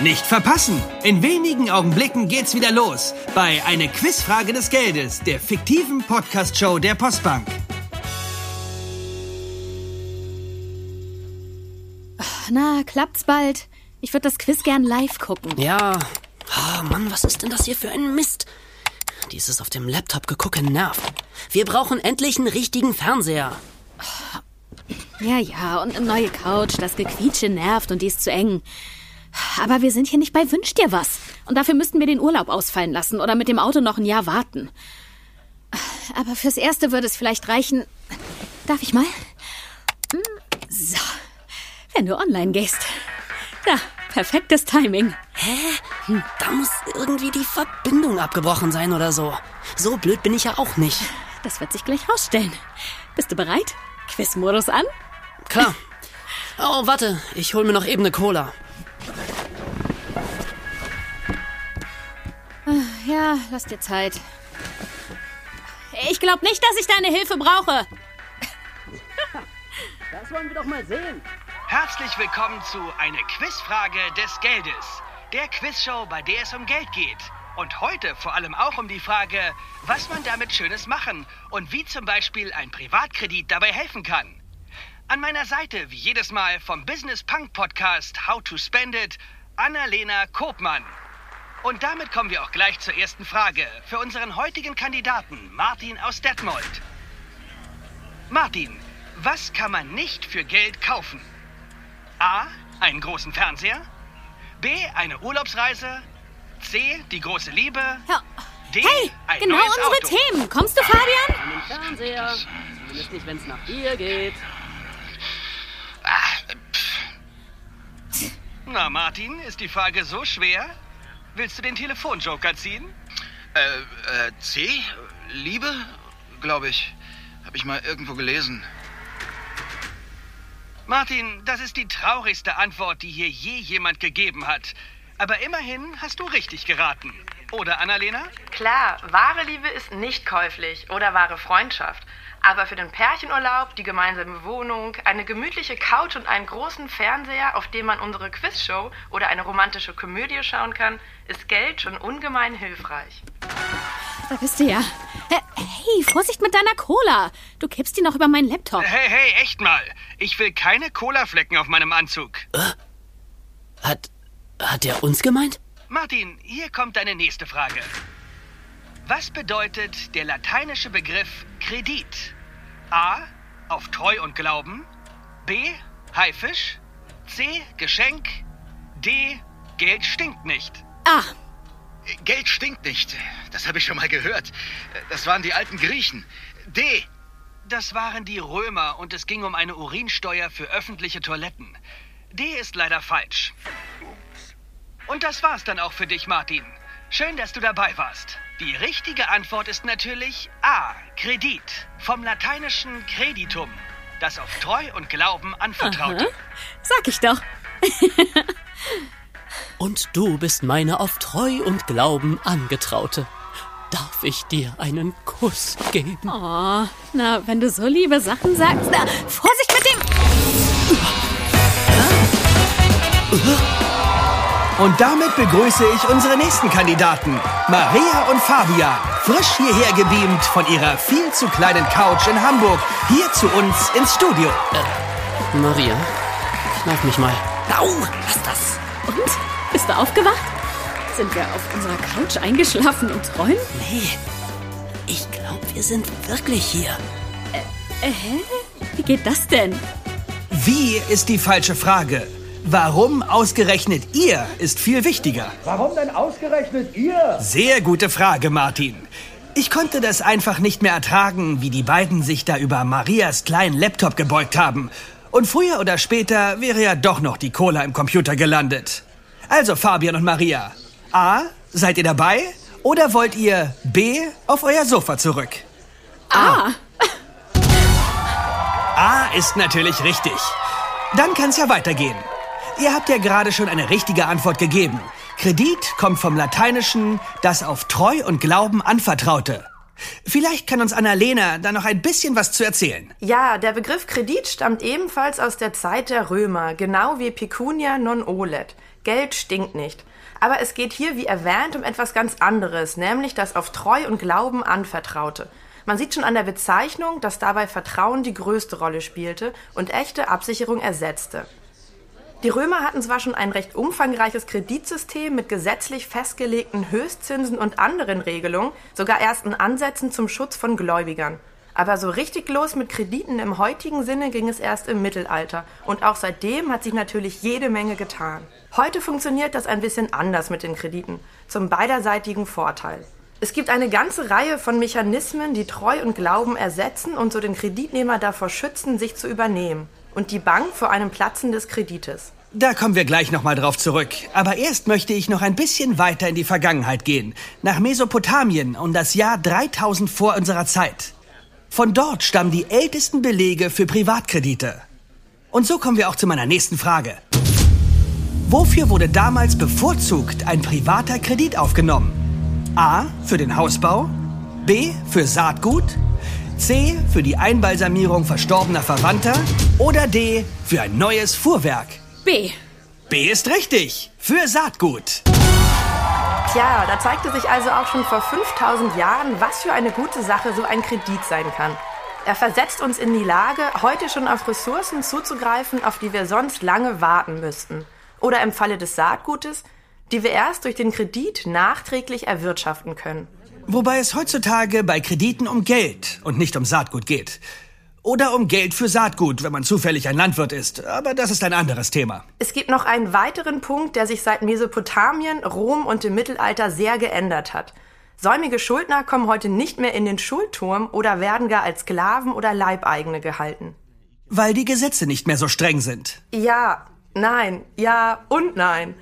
Nicht verpassen! In wenigen Augenblicken geht's wieder los bei Eine Quizfrage des Geldes, der fiktiven Podcast-Show der Postbank. Na, klappt's bald? Ich würde das Quiz gern live gucken. Ja. Oh Mann, was ist denn das hier für ein Mist? Dieses auf dem Laptop gegucke nervt. Wir brauchen endlich einen richtigen Fernseher. Ja, ja, und eine neue Couch. Das Gequietsche nervt und die ist zu eng. Aber wir sind hier nicht bei Wünsch dir was. Und dafür müssten wir den Urlaub ausfallen lassen oder mit dem Auto noch ein Jahr warten. Aber fürs Erste würde es vielleicht reichen. Darf ich mal? Hm, So. Wenn du online gehst. Ja, perfektes Timing. Hä? Hm, Da muss irgendwie die Verbindung abgebrochen sein oder so. So blöd bin ich ja auch nicht. Das wird sich gleich rausstellen. Bist du bereit? Quizmodus an? Klar. Oh, warte, ich hol mir noch eben eine Cola. Ja, lass dir Zeit. Ich glaube nicht, dass ich deine Hilfe brauche. Das wollen wir doch mal sehen. Herzlich willkommen zu Eine Quizfrage des Geldes, der Quizshow, bei der es um Geld geht. Und heute vor allem auch um die Frage, was man damit Schönes machen und wie zum Beispiel ein Privatkredit dabei helfen kann. An meiner Seite, wie jedes Mal vom Business Punk Podcast How to Spend It, Annalena Kopmann. Und damit kommen wir auch gleich zur ersten Frage für unseren heutigen Kandidaten Martin aus Detmold. Martin, was kann man nicht für Geld kaufen? A. Einen großen Fernseher. B. Eine Urlaubsreise. C. Die große Liebe. Ja. D. Hey, ein genau neues unsere Auto. Themen. Kommst du, Fabian? An den Fernseher. Zumindest nicht, wenn es nach dir geht. Na, Martin, ist die Frage so schwer? Willst du den Telefonjoker ziehen? Äh, äh, C? Liebe? Glaube ich. Habe ich mal irgendwo gelesen. Martin, das ist die traurigste Antwort, die hier je jemand gegeben hat. Aber immerhin hast du richtig geraten. Oder, Annalena? Klar, wahre Liebe ist nicht käuflich oder wahre Freundschaft. Aber für den Pärchenurlaub, die gemeinsame Wohnung, eine gemütliche Couch und einen großen Fernseher, auf dem man unsere Quizshow oder eine romantische Komödie schauen kann, ist Geld schon ungemein hilfreich. Da bist du ja. Äh, Hey, Vorsicht mit deiner Cola. Du kippst die noch über meinen Laptop. Hey, hey, echt mal. Ich will keine Colaflecken auf meinem Anzug. Hat. Hat er uns gemeint? Martin, hier kommt deine nächste Frage. Was bedeutet der lateinische Begriff Kredit? A. Auf Treu und Glauben. B. Haifisch. C. Geschenk. D. Geld stinkt nicht. Ah, Geld stinkt nicht. Das habe ich schon mal gehört. Das waren die alten Griechen. D. Das waren die Römer und es ging um eine Urinsteuer für öffentliche Toiletten. D ist leider falsch. Und das war's dann auch für dich, Martin. Schön, dass du dabei warst. Die richtige Antwort ist natürlich A. Kredit. Vom lateinischen Creditum. Das auf Treu und Glauben anvertraute. sag ich doch. Und du bist meine auf Treu und Glauben angetraute. Darf ich dir einen Kuss geben? Oh, na, wenn du so liebe Sachen sagst. Na, Vorsicht mit dem. Und damit begrüße ich unsere nächsten Kandidaten, Maria und Fabian, frisch hierher gebeamt von ihrer viel zu kleinen Couch in Hamburg, hier zu uns ins Studio. Maria, kneif mich mal. Au, lass das. Und? Bist du aufgewacht? Sind wir auf unserer Couch eingeschlafen und träumen? Nee, ich glaube, wir sind wirklich hier. Äh, hä? Wie geht das denn? Wie ist die falsche Frage? Warum ausgerechnet ihr ist viel wichtiger. Warum denn ausgerechnet ihr? Sehr gute Frage, Martin. Ich konnte das einfach nicht mehr ertragen, wie die beiden sich da über Marias kleinen Laptop gebeugt haben. Und früher oder später wäre ja doch noch die Cola im Computer gelandet. Also Fabian und Maria. A. Seid ihr dabei? Oder wollt ihr B. auf euer Sofa zurück? Ah, A ist natürlich richtig. Dann kann's ja weitergehen. Ihr habt ja gerade schon eine richtige Antwort gegeben. Kredit kommt vom Lateinischen das auf Treu und Glauben anvertraute. Vielleicht kann uns Annalena da noch ein bisschen was zu erzählen. Ja, der Begriff Kredit stammt ebenfalls aus der Zeit der Römer, genau wie Pecunia non olet. Geld stinkt nicht. Aber es geht hier, wie erwähnt, um etwas ganz anderes, nämlich das auf Treu und Glauben anvertraute. Man sieht schon an der Bezeichnung, dass dabei Vertrauen die größte Rolle spielte und echte Absicherung ersetzte. Die Römer hatten zwar schon ein recht umfangreiches Kreditsystem mit gesetzlich festgelegten Höchstzinsen und anderen Regelungen, sogar ersten Ansätzen zum Schutz von Gläubigern. Aber so richtig los mit Krediten im heutigen Sinne ging es erst im Mittelalter. Und auch seitdem hat sich natürlich jede Menge getan. Heute funktioniert das ein bisschen anders mit den Krediten, zum beiderseitigen Vorteil. Es gibt eine ganze Reihe von Mechanismen, die Treu und Glauben ersetzen und so den Kreditnehmer davor schützen, sich zu übernehmen und die Bank vor einem Platzen des Kredites. Da kommen wir gleich nochmal drauf zurück. Aber erst möchte ich noch ein bisschen weiter in die Vergangenheit gehen. Nach Mesopotamien um das Jahr 3000 vor unserer Zeit. Von dort stammen die ältesten Belege für Privatkredite. Und so kommen wir auch zu meiner nächsten Frage. Wofür wurde damals bevorzugt ein privater Kredit aufgenommen? A. Für den Hausbau. B. Für Saatgut. C. Für die Einbalsamierung verstorbener Verwandter. Oder D. Für ein neues Fuhrwerk. B. B ist richtig. Für Saatgut. Tja, da zeigte sich also auch schon vor 5000 Jahren, was für eine gute Sache so ein Kredit sein kann. Er versetzt uns in die Lage, heute schon auf Ressourcen zuzugreifen, auf die wir sonst lange warten müssten. Oder im Falle des Saatgutes, die wir erst durch den Kredit nachträglich erwirtschaften können. Wobei es heutzutage bei Krediten um Geld und nicht um Saatgut geht. Oder um Geld für Saatgut, wenn man zufällig ein Landwirt ist. Aber das ist ein anderes Thema. Es gibt noch einen weiteren Punkt, der sich seit Mesopotamien, Rom und dem Mittelalter sehr geändert hat. Säumige Schuldner kommen heute nicht mehr in den Schuldturm oder werden gar als Sklaven oder Leibeigene gehalten. Weil die Gesetze nicht mehr so streng sind. Ja, nein, ja und nein.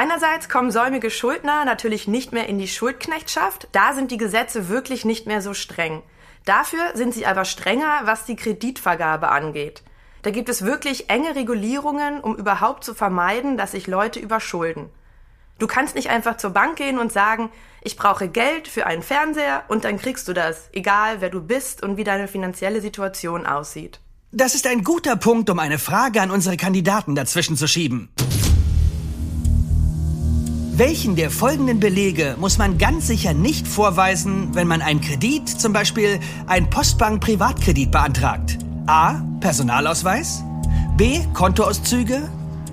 Einerseits kommen säumige Schuldner natürlich nicht mehr in die Schuldknechtschaft, da sind die Gesetze wirklich nicht mehr so streng. Dafür sind sie aber strenger, was die Kreditvergabe angeht. Da gibt es wirklich enge Regulierungen, um überhaupt zu vermeiden, dass sich Leute überschulden. Du kannst nicht einfach zur Bank gehen und sagen, ich brauche Geld für einen Fernseher und dann kriegst du das, egal wer du bist und wie deine finanzielle Situation aussieht. Das ist ein guter Punkt, um eine Frage an unsere Kandidaten dazwischen zu schieben. Welchen der folgenden Belege muss man ganz sicher nicht vorweisen, wenn man einen Kredit, zum Beispiel einen Postbank-Privatkredit beantragt? A. Personalausweis. B. Kontoauszüge.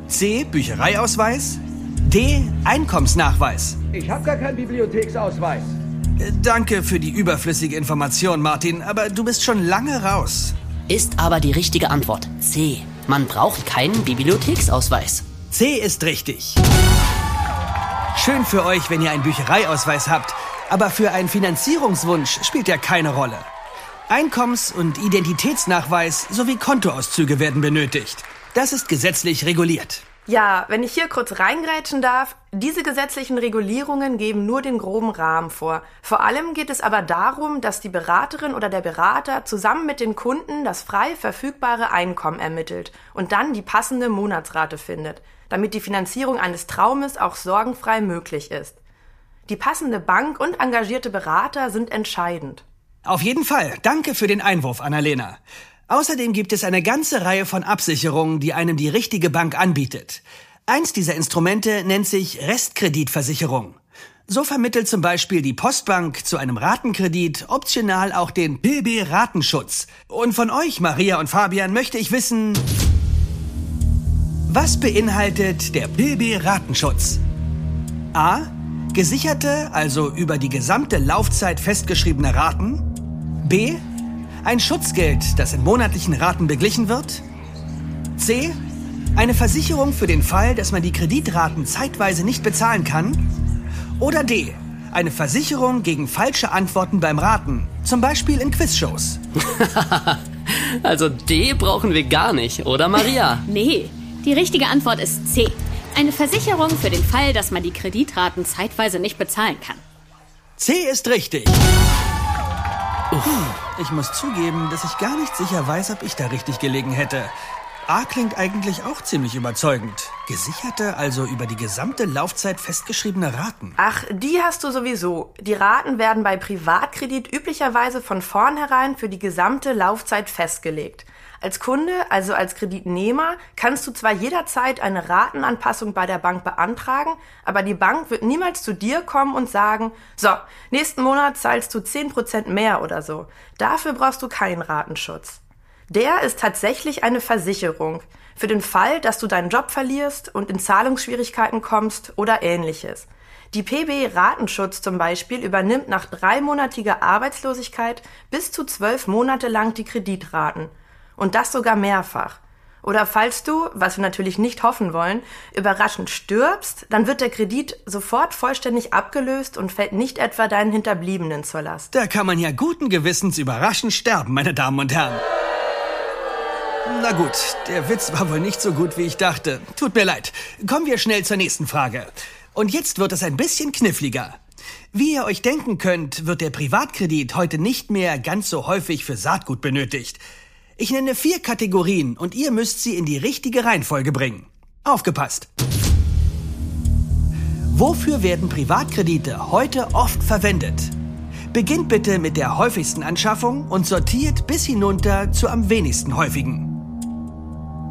C. Büchereiausweis. D. Einkommensnachweis. Ich habe gar keinen Bibliotheksausweis. Äh, Danke für die überflüssige Information, Martin, aber du bist schon lange raus. Ist aber die richtige Antwort. C. Man braucht keinen Bibliotheksausweis. C ist richtig. Schön für euch, wenn ihr einen Büchereiausweis habt, aber für einen Finanzierungswunsch spielt er keine Rolle. Einkommens- und Identitätsnachweis sowie Kontoauszüge werden benötigt. Das ist gesetzlich reguliert. Ja, wenn ich hier kurz reingrätschen darf, diese gesetzlichen Regulierungen geben nur den groben Rahmen vor. Vor allem geht es aber darum, dass die Beraterin oder der Berater zusammen mit den Kunden das frei verfügbare Einkommen ermittelt und dann die passende Monatsrate findet, damit die Finanzierung eines Traumes auch sorgenfrei möglich ist. Die passende Bank und engagierte Berater sind entscheidend. Auf jeden Fall. Danke für den Einwurf, Annalena. Außerdem gibt es eine ganze Reihe von Absicherungen, die einem die richtige Bank anbietet. Eins dieser Instrumente nennt sich Restkreditversicherung. So vermittelt zum Beispiel die Postbank zu einem Ratenkredit optional auch den PB-Ratenschutz. Und von euch, Maria und Fabian, möchte ich wissen, was beinhaltet der PB-Ratenschutz? A. Gesicherte, also über die gesamte Laufzeit festgeschriebene Raten. B. Ein Schutzgeld, das in monatlichen Raten beglichen wird. C. Eine Versicherung für den Fall, dass man die Kreditraten zeitweise nicht bezahlen kann. Oder D. Eine Versicherung gegen falsche Antworten beim Raten, zum Beispiel in Quizshows. Also D brauchen wir gar nicht, oder Maria? Nee, die richtige Antwort ist C. Eine Versicherung für den Fall, dass man die Kreditraten zeitweise nicht bezahlen kann. C ist richtig. Ich muss zugeben, dass ich gar nicht sicher weiß, ob ich da richtig gelegen hätte. A klingt eigentlich auch ziemlich überzeugend. Gesicherte, also über die gesamte Laufzeit festgeschriebene Raten. Ach, die hast du sowieso. Die Raten werden bei Privatkredit üblicherweise von vornherein für die gesamte Laufzeit festgelegt. Als Kunde, also als Kreditnehmer, kannst du zwar jederzeit eine Ratenanpassung bei der Bank beantragen, aber die Bank wird niemals zu dir kommen und sagen, so, nächsten Monat zahlst du 10% mehr oder so. Dafür brauchst du keinen Ratenschutz. Der ist tatsächlich eine Versicherung für den Fall, dass du deinen Job verlierst und in Zahlungsschwierigkeiten kommst oder ähnliches. Die PB Ratenschutz zum Beispiel übernimmt nach dreimonatiger Arbeitslosigkeit bis zu zwölf Monate lang die Kreditraten. Und das sogar mehrfach. Oder falls du, was wir natürlich nicht hoffen wollen, überraschend stirbst, dann wird der Kredit sofort vollständig abgelöst und fällt nicht etwa deinen Hinterbliebenen zur Last. Da kann man ja guten Gewissens überraschend sterben, meine Damen und Herren. Na gut, der Witz war wohl nicht so gut, wie ich dachte. Tut mir leid. Kommen wir schnell zur nächsten Frage. Und jetzt wird es ein bisschen kniffliger. Wie ihr euch denken könnt, wird der Privatkredit heute nicht mehr ganz so häufig für Saatgut benötigt. Ich nenne vier Kategorien und ihr müsst sie in die richtige Reihenfolge bringen. Aufgepasst! Wofür werden Privatkredite heute oft verwendet? Beginnt bitte mit der häufigsten Anschaffung und sortiert bis hinunter zu am wenigsten häufigen.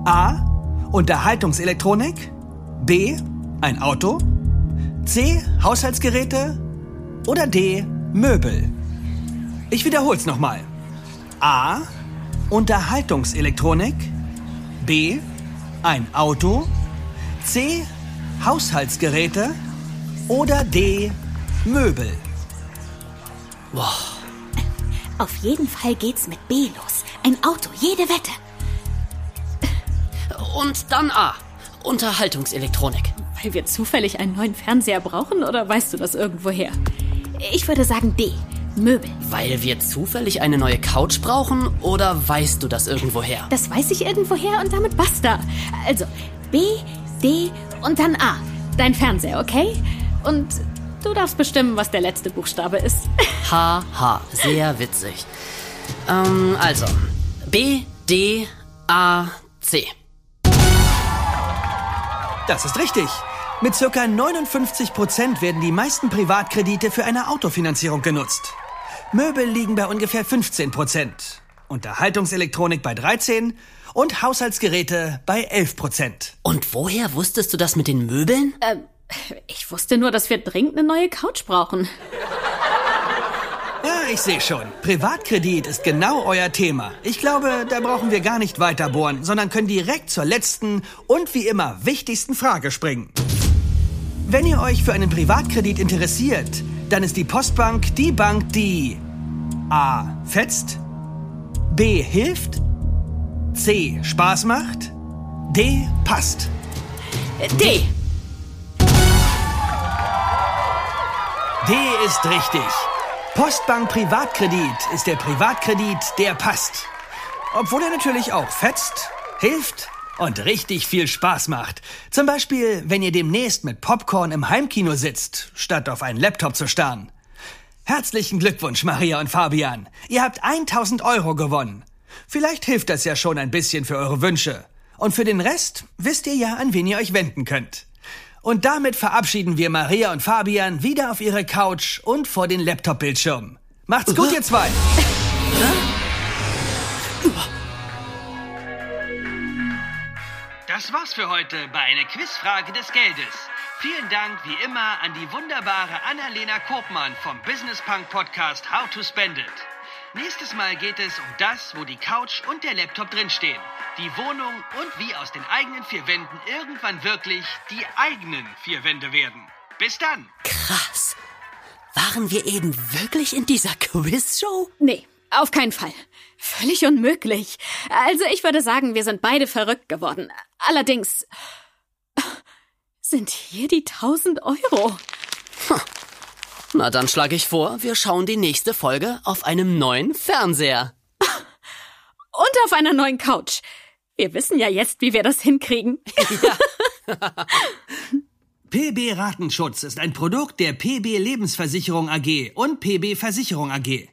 A. Unterhaltungselektronik. B. Ein Auto. C. Haushaltsgeräte. Oder D. Möbel. Ich wiederhole es nochmal. A. Unterhaltungselektronik. B. Ein Auto. C. Haushaltsgeräte. Oder D. Möbel. Boah. Auf jeden Fall geht's mit B los. Ein Auto, jede Wette. Und dann A. Unterhaltungselektronik. Weil wir zufällig einen neuen Fernseher brauchen oder weißt du das irgendwoher? Ich würde sagen D. Möbel. Weil wir zufällig eine neue Couch brauchen oder weißt du das irgendwoher? Das weiß ich irgendwoher und damit basta. Also B, D und dann A. Dein Fernseher, okay? Und du darfst bestimmen, was der letzte Buchstabe ist. H, H. Sehr witzig. Ähm, also B, D, A, C. Das ist richtig. Mit circa 59 Prozent werden die meisten Privatkredite für eine Autofinanzierung genutzt. Möbel liegen bei ungefähr 15 Prozent, Unterhaltungselektronik bei 13 und Haushaltsgeräte bei 11 Prozent. Und woher wusstest du das mit den Möbeln? Ähm, ich wusste nur, dass wir dringend eine neue Couch brauchen. Ja, ich sehe schon. Privatkredit ist genau euer Thema. Ich glaube, da brauchen wir gar nicht weiter bohren, sondern können direkt zur letzten und wie immer wichtigsten Frage springen. Wenn ihr euch für einen Privatkredit interessiert, dann ist die Postbank die Bank, die A. fetzt, B. hilft, C. Spaß macht, D. passt. D. D ist richtig. Postbank Privatkredit ist der Privatkredit, der passt. Obwohl er natürlich auch fetzt, hilft und richtig viel Spaß macht. Zum Beispiel, wenn ihr demnächst mit Popcorn im Heimkino sitzt, statt auf einen Laptop zu starren. Herzlichen Glückwunsch, Maria und Fabian. Ihr habt 1000 Euro gewonnen. Vielleicht hilft das ja schon ein bisschen für eure Wünsche. Und für den Rest wisst ihr ja, an wen ihr euch wenden könnt. Und damit verabschieden wir Maria und Fabian wieder auf ihre Couch und vor den Laptop-Bildschirmen. Macht's gut, ihr zwei! Das war's für heute bei einer Quizfrage des Geldes. Vielen Dank wie immer an die wunderbare Annalena Kopmann vom Business Punk Podcast How to Spend It. Nächstes Mal geht es um das, wo die Couch und der Laptop drinstehen, die Wohnung und wie aus den eigenen vier Wänden irgendwann wirklich die eigenen vier Wände werden. Bis dann! Krass. Waren wir eben wirklich in dieser Quizshow? Nee, auf keinen Fall. Völlig unmöglich. Also ich würde sagen, wir sind beide verrückt geworden. Allerdings sind hier die 1000 Euro. Na, dann schlage ich vor, wir schauen die nächste Folge auf einem neuen Fernseher. Und auf einer neuen Couch. Wir wissen ja jetzt, wie wir das hinkriegen. PB Ratenschutz ist ein Produkt der PB Lebensversicherung AG und PB Versicherung AG.